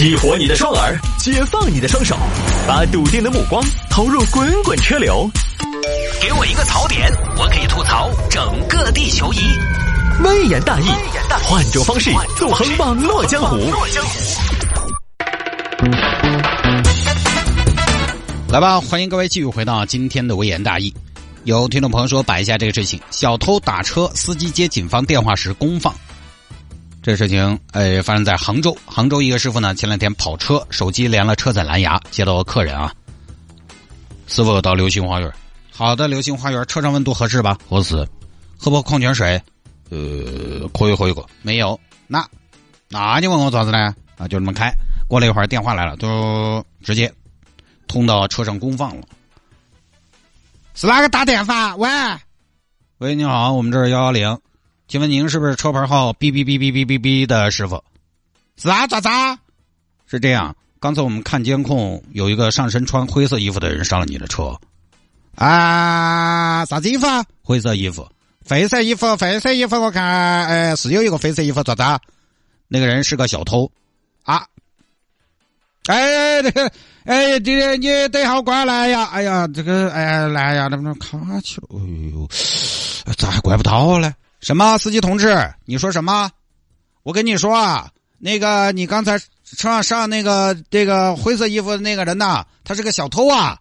激活你的双耳，解放你的双手，把笃定的目光投入滚滚车流。给我一个槽点，我可以吐槽整个地球仪。微言大义，换种方式纵横网络江湖。来吧，欢迎各位继续回到今天的微言大义。有听众朋友说摆一下这个事情：小偷打车，司机接警方电话时公放。这事情，呃，发生在杭州。杭州一个师傅呢，前两天跑车，手机连了车载蓝牙，接到客人啊。师傅到流星花园，好的，流星花园车上温度合适吧？合适。喝不矿泉水？呃，可以喝一个。没有？那，那你问我咋子呢？啊，就这么开。过了一会儿，电话来了，就直接通到车上公放了。是哪个打电话？喂，喂，你好，我们这是幺幺零。请问您是不是车牌号 B B B B B B B 的师傅？是啊，咋子？是这样，刚才我们看监控，有一个上身穿灰色衣服的人上了你的车。啊，啥子衣服？啊灰色衣服，灰色衣服，灰色衣服，我看，哎，是有一个灰色衣服，咋子？那个人是个小偷。啊，哎，这个，哎，这个你等一下，我过来呀！哎呀，这个，哎呀，来呀，能不能卡起了？哎呦，咋还怪不到嘞？什么司机同志？你说什么？我跟你说啊，那个你刚才车上上那个这个灰色衣服的那个人呐，他是个小偷啊！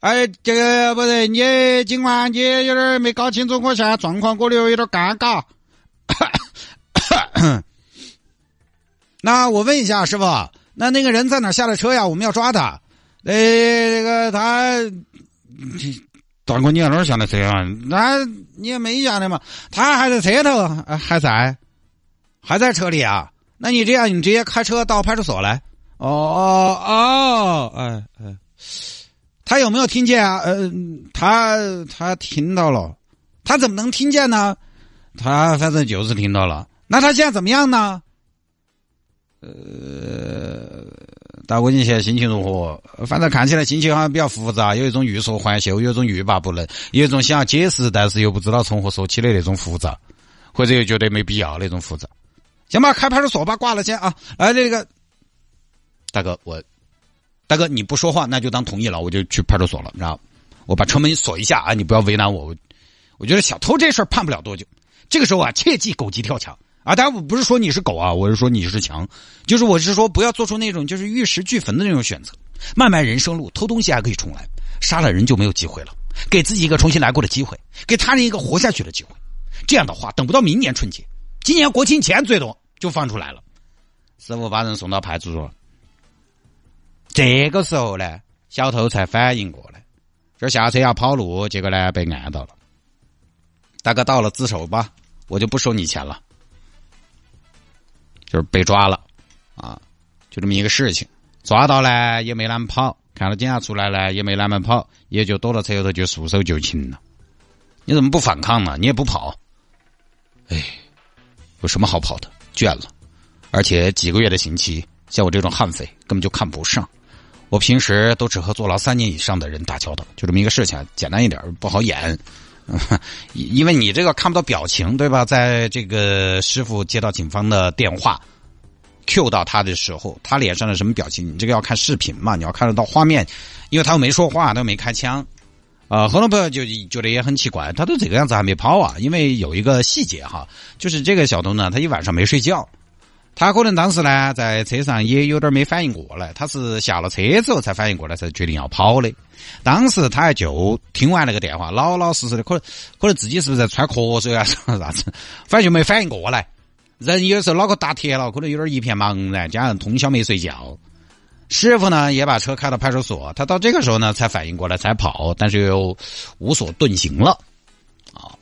哎，这个不对，你警官，你有点没搞清楚我现在状况，我有有点尴尬。那我问一下师傅，那那个人在哪下的车呀？我们要抓他。呃，这个他。大哥，你在哪儿下的车啊？那你也没下的嘛？他还在车头，还在，还在车里啊？那你这样，你直接开车到派出所来。哦哦哦，哎哎，他有没有听见啊？呃，他他听到了，他怎么能听见呢？他反正就是听到了。那他现在怎么样呢？呃。大哥，你现在心情如何？反正看起来心情好像比较复杂，有一种欲说还休，有一种欲罢不能，有一种想要解释，但是又不知道从何说起的那种复杂，或者又觉得没必要那种复杂。行吧，开派出所吧，挂了先啊。来，这个大哥，我大哥你不说话，那就当同意了，我就去派出所了，知道我把车门锁一下啊，你不要为难我。我觉得小偷这事儿判不了多久，这个时候啊，切记狗急跳墙。啊，当然我不是说你是狗啊，我是说你是强，就是我是说不要做出那种就是玉石俱焚的那种选择。漫漫人生路，偷东西还可以重来，杀了人就没有机会了。给自己一个重新来过的机会，给他人一个活下去的机会。这样的话，等不到明年春节，今年国庆前最多就放出来了。师傅把人送到派出所，这个时候呢，小偷才反应过来，这下车要跑路，结果呢被按到了。大哥到了自首吧，我就不收你钱了。就是被抓了，啊，就这么一个事情。抓到呢也没哪么跑，看到警察出来呢也没哪么跑，也就躲到车后头就束手就擒了。你怎么不反抗呢？你也不跑，哎，有什么好跑的？倦了，而且几个月的刑期，像我这种悍匪根本就看不上。我平时都只和坐牢三年以上的人打交道，就这么一个事情，简单一点不好演。因为你这个看不到表情，对吧？在这个师傅接到警方的电话，Q 到他的时候，他脸上的什么表情？你这个要看视频嘛，你要看得到画面，因为他又没说话，他又没开枪，啊，很多朋友就觉得也很奇怪，他都这个样子还没跑啊？因为有一个细节哈，就是这个小偷呢，他一晚上没睡觉。他可能当时呢，在车上也有点没反应过来，他是下了车之后才反应过来，才决定要跑的。当时他还就听完那个电话，老老实实的，可能 可能自己是不是在喘瞌睡啊，啥子，反正就没反应过来。人有时候脑壳打铁了，可能有点一片茫然，加上通宵没睡觉。师傅呢，也把车开到派出所，他到这个时候呢，才反应过来，才跑，但是又无所遁形了。啊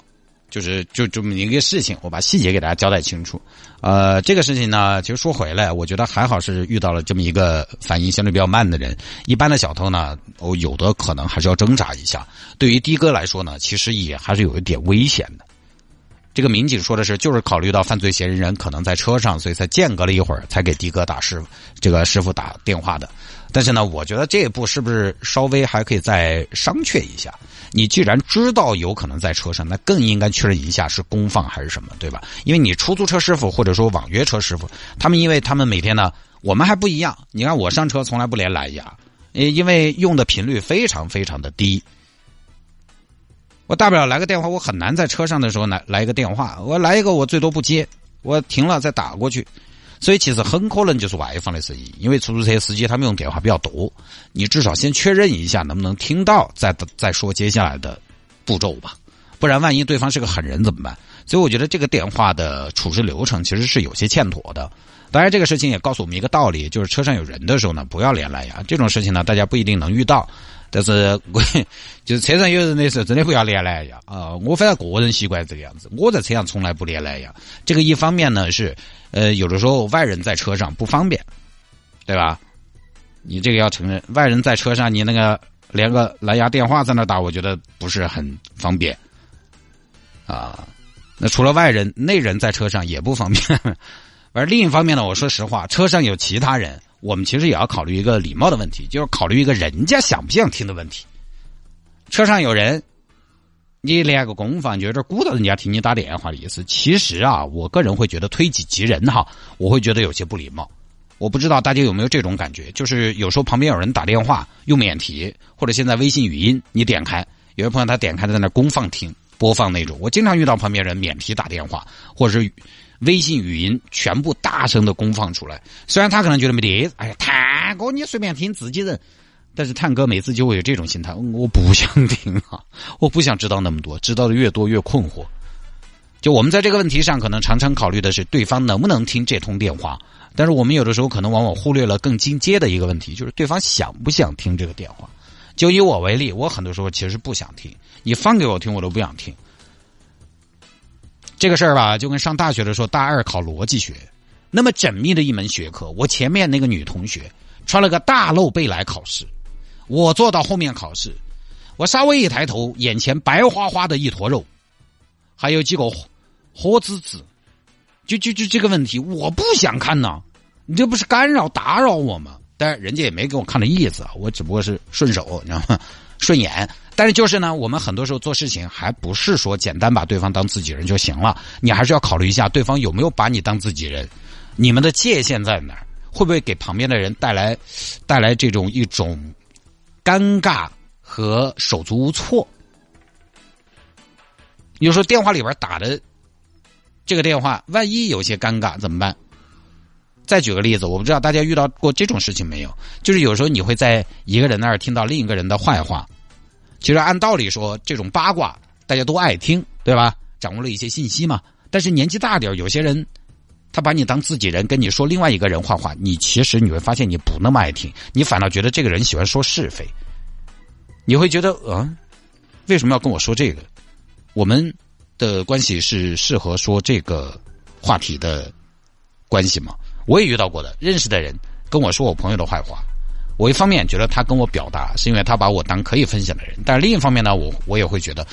就是就这么一个事情，我把细节给大家交代清楚。呃，这个事情呢，其实说回来，我觉得还好是遇到了这么一个反应相对比较慢的人。一般的小偷呢，哦，有的可能还是要挣扎一下。对于的哥来说呢，其实也还是有一点危险的。这个民警说的是，就是考虑到犯罪嫌疑人可能在车上，所以才间隔了一会儿才给的哥打师傅这个师傅打电话的。但是呢，我觉得这一步是不是稍微还可以再商榷一下？你既然知道有可能在车上，那更应该确认一下是公放还是什么，对吧？因为你出租车师傅或者说网约车师傅，他们因为他们每天呢我们还不一样。你看我上车从来不连蓝牙，因为用的频率非常非常的低。我大不了来个电话，我很难在车上的时候来来一个电话。我来一个，我最多不接，我停了再打过去。所以其实很可能就是外放的声音，因为出租车司机他们用电话比较多，你至少先确认一下能不能听到，再再说接下来的步骤吧。不然万一对方是个狠人怎么办？所以我觉得这个电话的处置流程其实是有些欠妥的。当然，这个事情也告诉我们一个道理，就是车上有人的时候呢，不要连蓝牙。这种事情呢，大家不一定能遇到。但是我，就是车上有人的时候，真的不要连蓝牙啊！我反正个人习惯这个样子，我在车上从来不连蓝牙。这个一方面呢是，呃，有的时候外人在车上不方便，对吧？你这个要承认，外人在车上，你那个连个蓝牙电话在那打，我觉得不是很方便啊。那除了外人，内人在车上也不方便。而另一方面呢，我说实话，车上有其他人。我们其实也要考虑一个礼貌的问题，就是考虑一个人家想不想听的问题。车上有人，你连个公放就有点鼓捣人家听你打电话的意思。其实啊，我个人会觉得推己及人哈，我会觉得有些不礼貌。我不知道大家有没有这种感觉，就是有时候旁边有人打电话用免提，或者现在微信语音，你点开，有些朋友他点开在那公放听播放那种。我经常遇到旁边人免提打电话，或者是。微信语音全部大声的公放出来，虽然他可能觉得没得，哎呀，探哥你随便听自己人，但是探哥每次就会有这种心态，我不想听啊，我不想知道那么多，知道的越多越困惑。就我们在这个问题上，可能常常考虑的是对方能不能听这通电话，但是我们有的时候可能往往忽略了更进阶的一个问题，就是对方想不想听这个电话。就以我为例，我很多时候其实不想听，你放给我听，我都不想听。这个事儿吧，就跟上大学的时候，大二考逻辑学，那么缜密的一门学科。我前面那个女同学穿了个大露背来考试，我坐到后面考试，我稍微一抬头，眼前白花花的一坨肉，还有几个火籽籽，就就就这个问题，我不想看呐，你这不是干扰打扰我吗？但是人家也没给我看的意思啊，我只不过是顺手，你知道吗？顺眼。但是就是呢，我们很多时候做事情还不是说简单把对方当自己人就行了，你还是要考虑一下对方有没有把你当自己人，你们的界限在哪儿？会不会给旁边的人带来带来这种一种尴尬和手足无措？有时候电话里边打的这个电话，万一有些尴尬怎么办？再举个例子，我不知道大家遇到过这种事情没有？就是有时候你会在一个人那儿听到另一个人的坏话。其实按道理说，这种八卦大家都爱听，对吧？掌握了一些信息嘛。但是年纪大点有些人他把你当自己人，跟你说另外一个人坏话，你其实你会发现你不那么爱听，你反倒觉得这个人喜欢说是非。你会觉得，嗯，为什么要跟我说这个？我们的关系是适合说这个话题的关系吗？我也遇到过的，认识的人跟我说我朋友的坏话。我一方面觉得他跟我表达，是因为他把我当可以分享的人，但另一方面呢，我我也会觉得，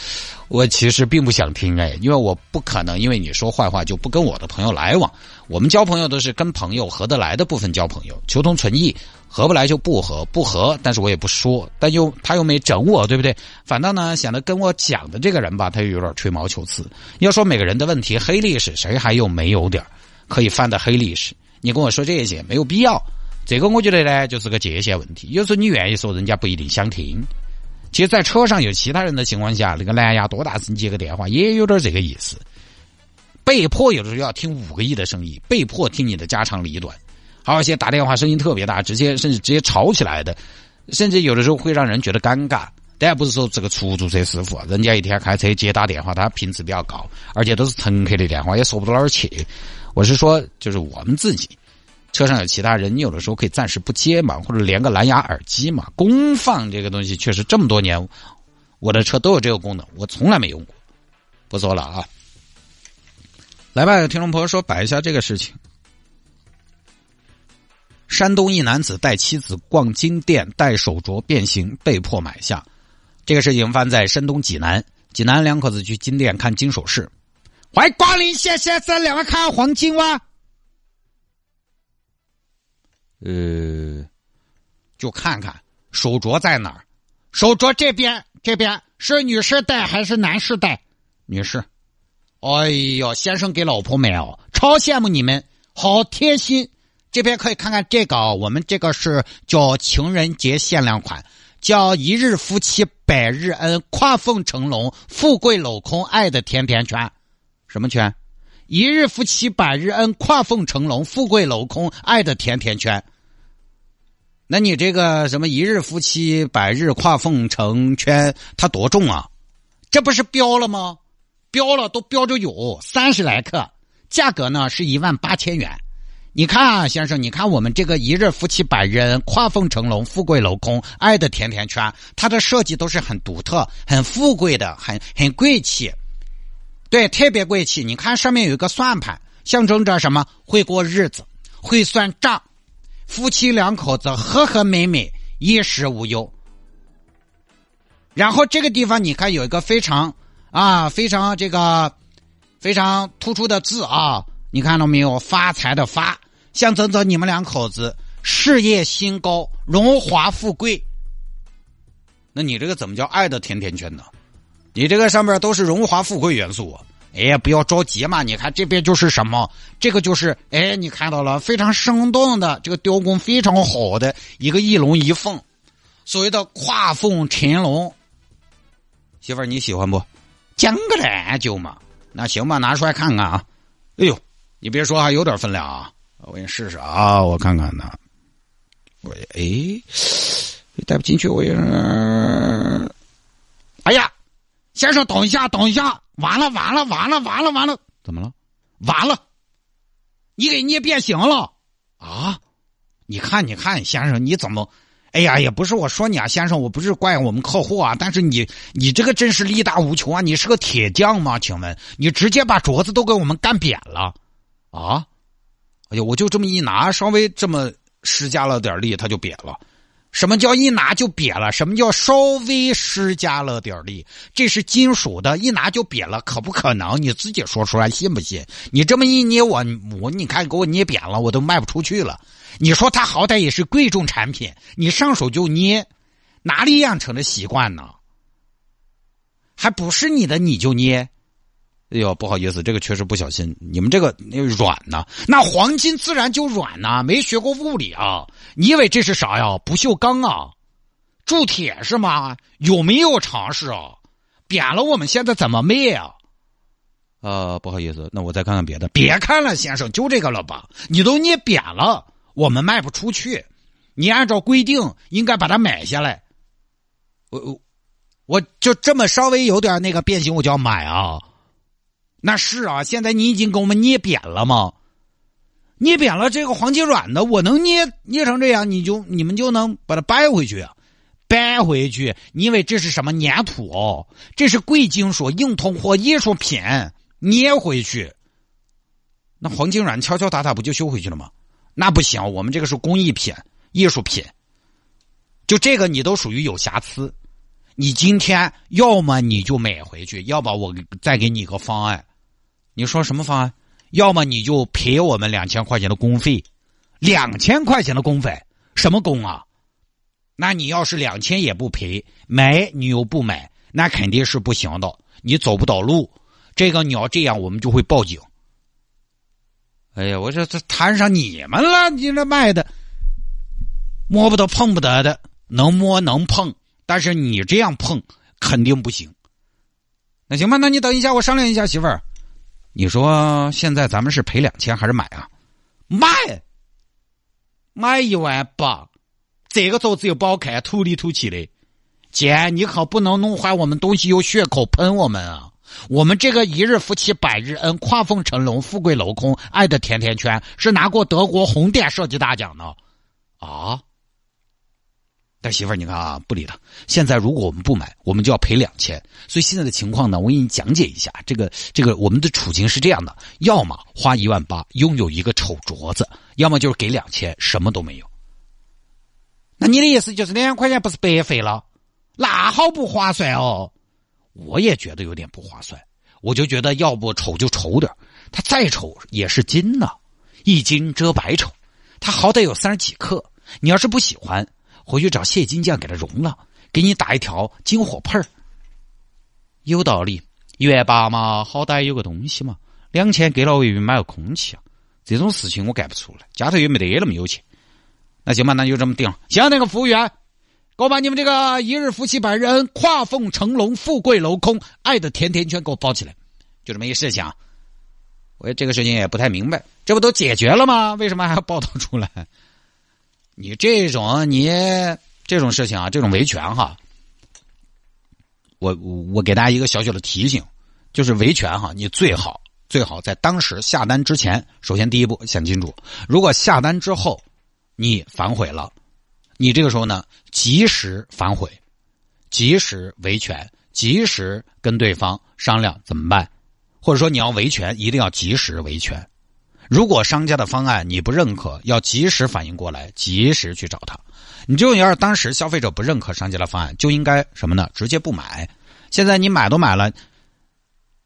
我其实并不想听哎，因为我不可能因为你说坏话就不跟我的朋友来往。我们交朋友都是跟朋友合得来的部分交朋友，求同存异，合不来就不合，不合，但是我也不说，但又他又没整我，对不对？反倒呢，显得跟我讲的这个人吧，他又有点吹毛求疵。要说每个人的问题，黑历史谁还有没有点可以翻的黑历史？你跟我说这些没有必要。这个我觉得呢，就是个界限问题。有时候你愿意说，人家不一定想听。其实，在车上有其他人的情况下，那个蓝牙多大声接个电话，也有点这个意思。被迫有的时候要听五个亿的声音，被迫听你的家长里短。还有一些打电话声音特别大，直接甚至直接吵起来的，甚至有的时候会让人觉得尴尬。当然不是说这个出租车师傅，人家一天开车接打电话，他频次比较高，而且都是乘客的电话，也说不到哪儿去。我是说，就是我们自己。车上有其他人，你有的时候可以暂时不接嘛，或者连个蓝牙耳机嘛。功放这个东西确实这么多年，我的车都有这个功能，我从来没用过。不说了啊，来吧，有听众朋友说摆一下这个事情。山东一男子带妻子逛金店，戴手镯变形，被迫买下。这个事情发生在山东济南，济南两口子去金店看金首饰。欢迎光临，谢谢，这两位看黄金哇。呃，就看看手镯在哪儿。手镯这边，这边是女士戴还是男士戴？女士。哎呦，先生给老婆买哦，超羡慕你们，好贴心。这边可以看看这个，我们这个是叫情人节限量款，叫一日夫妻百日恩，跨凤成龙，富贵镂空，爱的甜甜圈。什么圈？一日夫妻百日恩，跨凤成龙，富贵镂空，爱的甜甜圈。那你这个什么一日夫妻百日跨凤成圈，它多重啊？这不是标了吗？标了都标着有三十来克，价格呢是一万八千元。你看啊，先生，你看我们这个一日夫妻百日跨凤成龙，富贵镂空，爱的甜甜圈，它的设计都是很独特、很富贵的，很很贵气。对，特别贵气。你看上面有一个算盘，象征着什么？会过日子，会算账，夫妻两口子和和美美，衣食无忧。然后这个地方你看有一个非常啊，非常这个非常突出的字啊。你看到没有？发财的发，象征着你们两口子事业心高、荣华富贵。那你这个怎么叫爱的甜甜圈呢？你这个上面都是荣华富贵元素啊。哎，不要着急嘛！你看这边就是什么？这个就是哎，你看到了非常生动的这个雕工非常好的一个一龙一凤，所谓的跨凤成龙。媳妇儿你喜欢不？讲个烂就嘛？那行吧，拿出来看看啊！哎呦。你别说，还有点分量啊！我给你试试啊，我看看呢。我哎，带不进去，我也。哎呀，先生，等一下，等一下，完了，完了，完了，完了，完了，怎么了？完了，你给捏变形了啊！你看，你看，先生，你怎么？哎呀，也不是我说你啊，先生，我不是怪我们客户啊，但是你，你这个真是力大无穷啊！你是个铁匠吗？请问，你直接把镯子都给我们干扁了。啊！哎呀，我就这么一拿，稍微这么施加了点力，它就瘪了。什么叫一拿就瘪了？什么叫稍微施加了点力？这是金属的，一拿就瘪了，可不可能？你自己说出来，信不信？你这么一捏，我我你看给我捏扁了，我都卖不出去了。你说它好歹也是贵重产品，你上手就捏，哪里养成的习惯呢？还不是你的你就捏？哎呦，不好意思，这个确实不小心。你们这个那软呢？那黄金自然就软呐。没学过物理啊？你以为这是啥呀？不锈钢啊？铸铁是吗？有没有常识啊？扁了，我们现在怎么卖啊？呃，不好意思，那我再看看别的。别看了，先生，就这个了吧？你都捏扁了，我们卖不出去。你按照规定应该把它买下来。我我我就这么稍微有点那个变形，我就要买啊。那是啊，现在你已经给我们捏扁了吗？捏扁了这个黄金软的，我能捏捏成这样，你就你们就能把它掰回去，掰回去。你以为这是什么粘土哦？这是贵金属、硬通货、艺术品，捏回去。那黄金软敲敲打打不就修回去了吗？那不行，我们这个是工艺品、艺术品，就这个你都属于有瑕疵。你今天要么你就买回去，要么我再给你个方案。你说什么方案？要么你就赔我们两千块钱的工费，两千块钱的工费，什么工啊？那你要是两千也不赔，买你又不买，那肯定是不行的，你走不到路。这个你要这样，我们就会报警。哎呀，我说这摊上你们了，你这卖的摸不得碰不得的，能摸能碰，但是你这样碰肯定不行。那行吧，那你等一下，我商量一下，媳妇儿。你说现在咱们是赔两千还是买啊？买，买一万八，这个镯子又不好看，土里土气的。姐，你可不能弄坏我们东西，有血口喷我们啊！我们这个一日夫妻百日恩，跨凤成龙，富贵镂空，爱的甜甜圈，是拿过德国红点设计大奖的啊。但媳妇儿，你看啊，不理他。现在如果我们不买，我们就要赔两千。所以现在的情况呢，我给你讲解一下。这个这个，我们的处境是这样的：要么花一万八拥有一个丑镯子，要么就是给两千什么都没有。那你的意思就是两块钱不是白费了？那好不划算哦。我也觉得有点不划算。我就觉得要不丑就丑点它再丑也是金呢，一金遮百丑，它好歹有三十几克。你要是不喜欢。回去找谢金匠给他融了，给你打一条金火盆儿，有道理。一万八嘛，好歹有个东西嘛。两千给了我以为买个空气啊，这种事情我干不出来，家头又没得那么有钱。那行吧，那就这么定了。行，那个服务员，给我把你们这个一日夫妻百日恩，跨凤成龙，富贵楼空，爱的甜甜圈给我包起来。就这么一事情啊，我这个事情也不太明白，这不都解决了吗？为什么还要报道出来？你这种你这种事情啊，这种维权哈，我我给大家一个小小的提醒，就是维权哈，你最好最好在当时下单之前，首先第一步想清楚，如果下单之后你反悔了，你这个时候呢及时反悔，及时维权，及时跟对方商量怎么办。或者说你要维权，一定要及时维权。如果商家的方案你不认可，要及时反应过来，及时去找他。你就要是当时消费者不认可商家的方案，就应该什么呢？直接不买。现在你买都买了，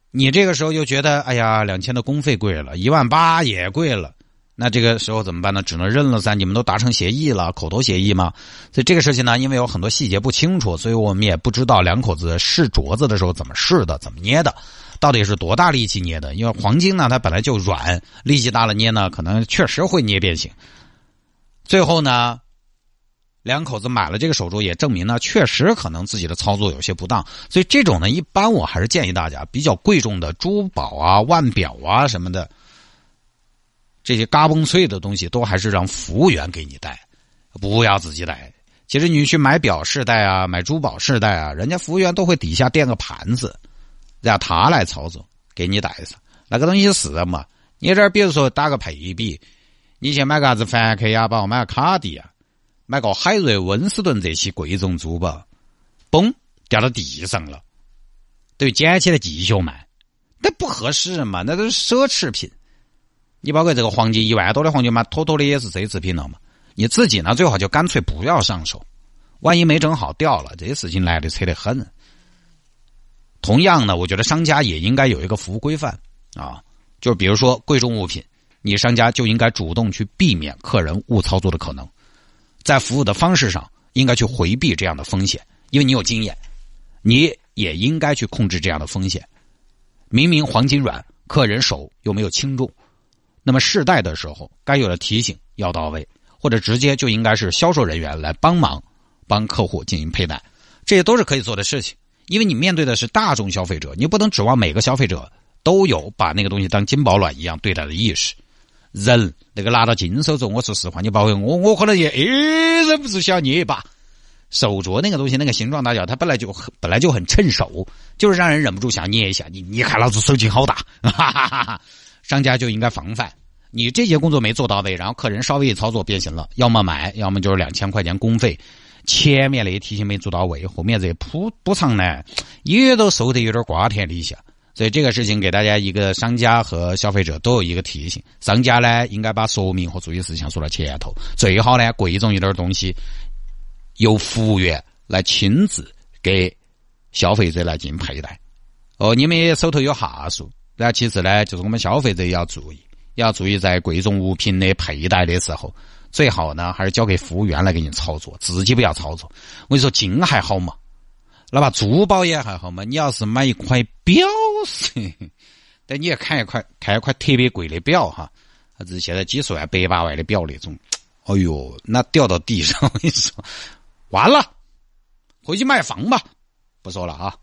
你这个时候又觉得，哎呀，两千的工费贵了，一万八也贵了。那这个时候怎么办呢？只能认了噻。你们都达成协议了，口头协议吗？所以这个事情呢，因为有很多细节不清楚，所以我们也不知道两口子试镯子的时候怎么试的，怎么捏的，到底是多大力气捏的。因为黄金呢，它本来就软，力气大了捏呢，可能确实会捏变形。最后呢，两口子买了这个手镯，也证明呢，确实可能自己的操作有些不当。所以这种呢，一般我还是建议大家，比较贵重的珠宝啊、腕表啊什么的。这些嘎嘣脆的东西都还是让服务员给你带，不要自己带。其实你去买表试戴啊，买珠宝试戴啊，人家服务员都会底下垫个盘子，让他来操作，给你带上。那个东西是嘛？你这儿比如说打个配比，你去买个啥子梵克雅宝，买个卡地亚，买个海瑞、温斯顿这些贵重珠宝，嘣掉到地上了，等于捡起来继续卖，那不合适嘛？那都是奢侈品。你包括这个黄金一万多的黄金嘛，妥妥的也是奢侈品了嘛。你自己呢，最好就干脆不要上手，万一没整好掉了，这些事情来的扯得很。同样呢，我觉得商家也应该有一个服务规范啊，就比如说贵重物品，你商家就应该主动去避免客人误操作的可能，在服务的方式上应该去回避这样的风险，因为你有经验，你也应该去控制这样的风险。明明黄金软，客人手又没有轻重。那么试戴的时候，该有的提醒要到位，或者直接就应该是销售人员来帮忙，帮客户进行佩戴，这些都是可以做的事情。因为你面对的是大众消费者，你不能指望每个消费者都有把那个东西当金宝卵一样对待的意识。人那个拿到金手镯，我说实话，你包括我，我可能也诶忍不住想捏一把。手镯那个东西，那个形状大小，它本来就本来就很趁手，就是让人忍不住想捏一下。你你看老子手劲好大，哈哈哈哈。商家就应该防范，你这些工作没做到位，然后客人稍微一操作变形了，要么买，要么就是两千块钱工费。前面那些提醒没做到位，后面这补补偿呢，也都收得有点瓜田李下。所以这个事情给大家一个商家和消费者都有一个提醒：商家呢应该把说明和注意事项说到前头，最好呢贵重一点东西由服务员来亲自给消费者来进行佩戴。哦，你们也手头有哈数。然后其次呢，就是我们消费者也要注意，也要注意在贵重物品的佩戴的时候，最好呢还是交给服务员来给你操作，自己不要操作。我跟你说，金还好嘛，哪怕珠宝也还好嘛。你要是买一块表，但你要看一块看一块特别贵的表哈，还是现在几十万、百把万的表那种，哎呦，那掉到地上，我跟你说，完了，回去买房吧，不说了啊。